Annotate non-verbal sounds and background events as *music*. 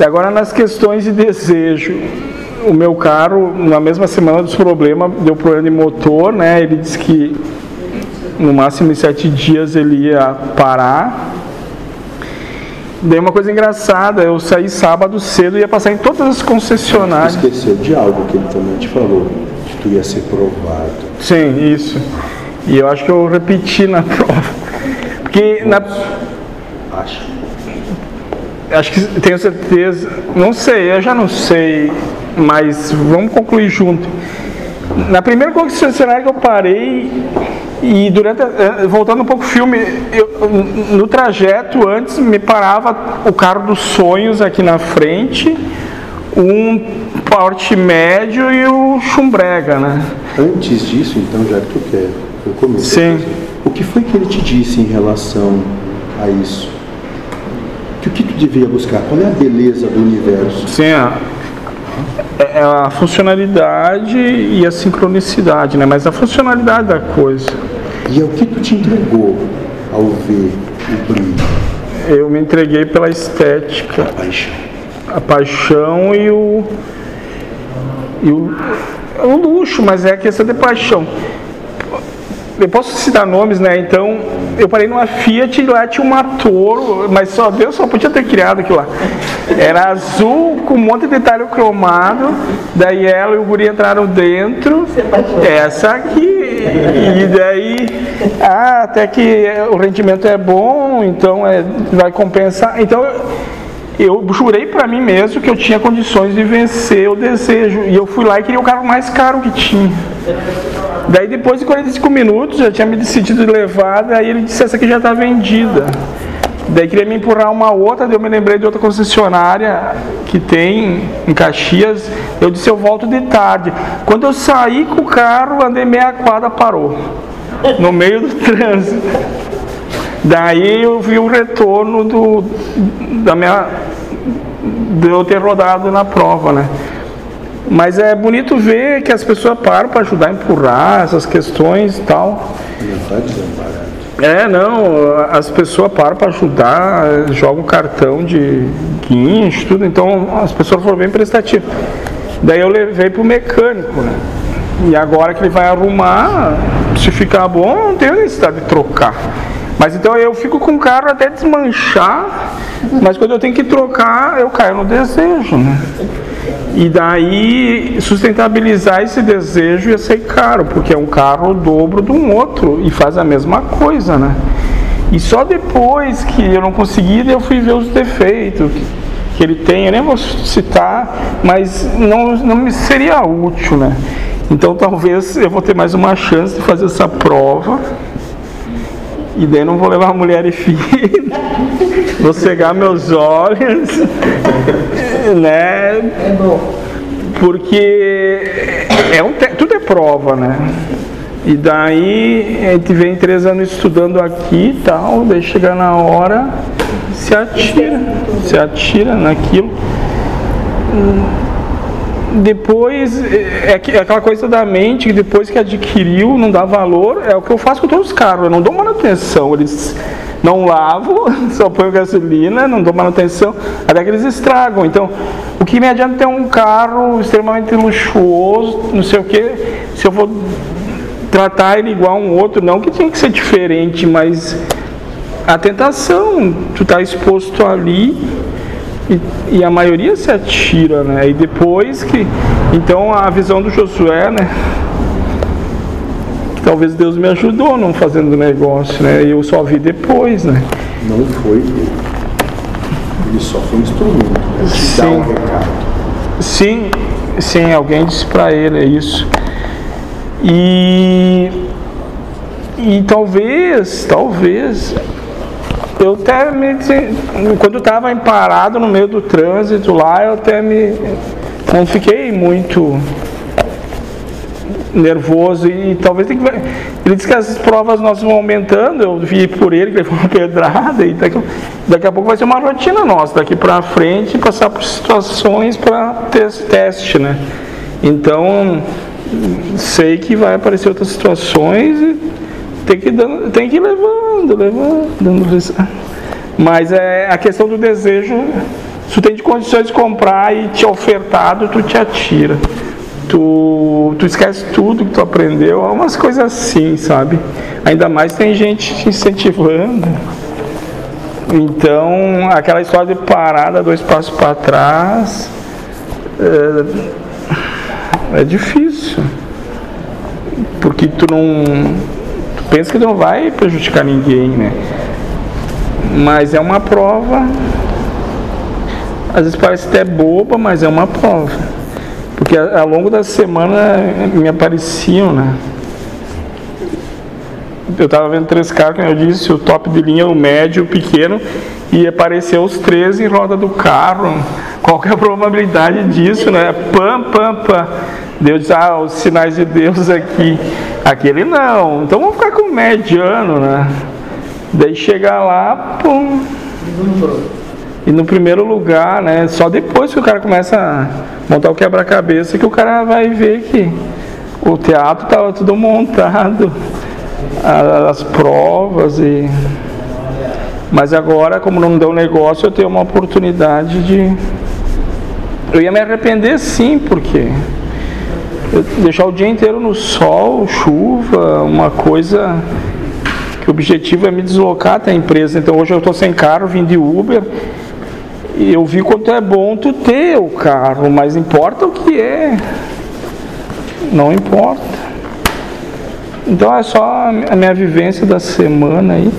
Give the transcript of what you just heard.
E agora nas questões de desejo, o meu carro, na mesma semana dos problemas, deu problema de motor, né? Ele disse que no máximo em sete dias ele ia parar. Daí uma coisa engraçada, eu saí sábado cedo e ia passar em todas as concessionárias. Esqueceu de algo que ele também te falou, que tu ia ser provado. Sim, isso. E eu acho que eu repeti na *laughs* prova. Porque na. Acho. Acho que tenho certeza. Não sei, eu já não sei, mas vamos concluir junto. Na primeira concessionária que eu parei, e durante, a- voltando um pouco o filme, eu- no trajeto antes me parava o carro dos sonhos aqui na frente, um porte médio e o chumbrega, né? Antes disso, então, já que tu quer, eu começo. Sim. O que foi que ele te disse em relação a isso? Que o que tu devia buscar? Qual é a beleza do universo? Sim, a, é a funcionalidade e a sincronicidade, né? Mas a funcionalidade da coisa. E é o que tu te entregou ao ver o brilho, Eu me entreguei pela estética, a paixão. a paixão e o. E o, é um luxo, mas é a questão de paixão. Eu posso citar nomes, né? Então, eu parei numa Fiat e lá tinha uma Toro, mas só Deus só podia ter criado aquilo lá. Era azul com um monte de detalhe cromado. Daí ela e o guri entraram dentro. Essa aqui. E daí, ah, até que o rendimento é bom, então é, vai compensar. Então, eu jurei pra mim mesmo que eu tinha condições de vencer o desejo. E eu fui lá e queria o carro mais caro que tinha. Daí depois de 45 minutos, já tinha me decidido de levar, daí ele disse, essa aqui já está vendida. Daí queria me empurrar uma outra, daí eu me lembrei de outra concessionária que tem em Caxias. Eu disse, eu volto de tarde. Quando eu saí com o carro, andei meia quadra, parou. No meio do *laughs* trânsito. Daí eu vi o retorno do, da minha, de eu ter rodado na prova, né? Mas é bonito ver que as pessoas param para ajudar a empurrar essas questões e tal. É, não, as pessoas param para ajudar, jogam cartão de guincho, tudo, então as pessoas foram bem prestativas. Daí eu levei pro mecânico, né? E agora que ele vai arrumar, se ficar bom, não tem necessidade de trocar. Mas então eu fico com o carro até desmanchar, mas quando eu tenho que trocar, eu caio no desejo, né? E daí sustentabilizar esse desejo ia ser caro, porque é um carro o dobro de um outro e faz a mesma coisa, né? E só depois que eu não consegui, eu fui ver os defeitos que, ele tem, eu nem vou citar, mas não, não me seria útil, né? Então talvez eu vou ter mais uma chance de fazer essa prova. E daí não vou levar mulher e filho. Vou cegar meus olhos. né? Porque é um tudo é prova, né? E daí a gente vem três anos estudando aqui e tal, daí chega na hora, se atira, se atira naquilo. Depois, é, que- é aquela coisa da mente que depois que adquiriu, não dá valor, é o que eu faço com todos os carros, eu não dou manutenção, eles não lavo, *laughs* só ponho gasolina, não dou manutenção, até que eles estragam. Então, o que me adianta ter um carro extremamente luxuoso, não sei o que, se eu vou tratar ele igual um outro, não que tinha que ser diferente, mas a tentação, tu tá exposto ali e, e a maioria se atira, né? E depois que. Então a visão do Josué, né? Que talvez Deus me ajudou não fazendo negócio, né? E eu só vi depois, né? Não foi ele. Ele só foi um instrumento para te dar um Sim. recado. Sim, sim, alguém disse pra ele é isso. E e talvez, talvez eu até me quando eu estava parado no meio do trânsito lá, eu até me não fiquei muito nervoso e talvez ver- ele disse que as provas nossas vão aumentando eu vi por ele que ele foi uma *laughs* pedrada e daqui, daqui a pouco vai ser uma rotina nossa daqui para frente passar por situações para teste né? Então sei que vai aparecer outras situações e tem que tem que ir levando levando dando mas é a questão do desejo Se tu tem de condições de comprar e te ofertado, tu te atira. Tu, tu esquece tudo que tu aprendeu, umas coisas assim, sabe? Ainda mais tem gente te incentivando. Então, aquela história de parada, dois passos para trás, é, é, difícil. Porque tu não. Tu pensa que não vai prejudicar ninguém, né? Mas é uma prova. Às vezes parece até boba, mas é uma prova. Porque ao longo da semana me apareciam, né? eu estava vendo três carros, como eu disse, o top de linha, o médio, o pequeno, e apareceu os três em roda do carro. Qual é a probabilidade disso, né? Pam, pam, pam. Deus ah, os sinais de Deus aqui. Aquele não. Então vamos ficar com mediano, né? Daí chegar lá, pum. E no primeiro lugar, né? Só depois que o cara começa a montar o quebra-cabeça que o cara vai ver que o teatro estava tudo montado as provas e mas agora como não deu negócio eu tenho uma oportunidade de eu ia me arrepender sim porque deixar o dia inteiro no sol, chuva, uma coisa que o objetivo é me deslocar até a empresa. Então hoje eu estou sem carro, vim de Uber e eu vi quanto é bom tu ter o carro, mas importa o que é. Não importa. Então é só a minha vivência da semana aí.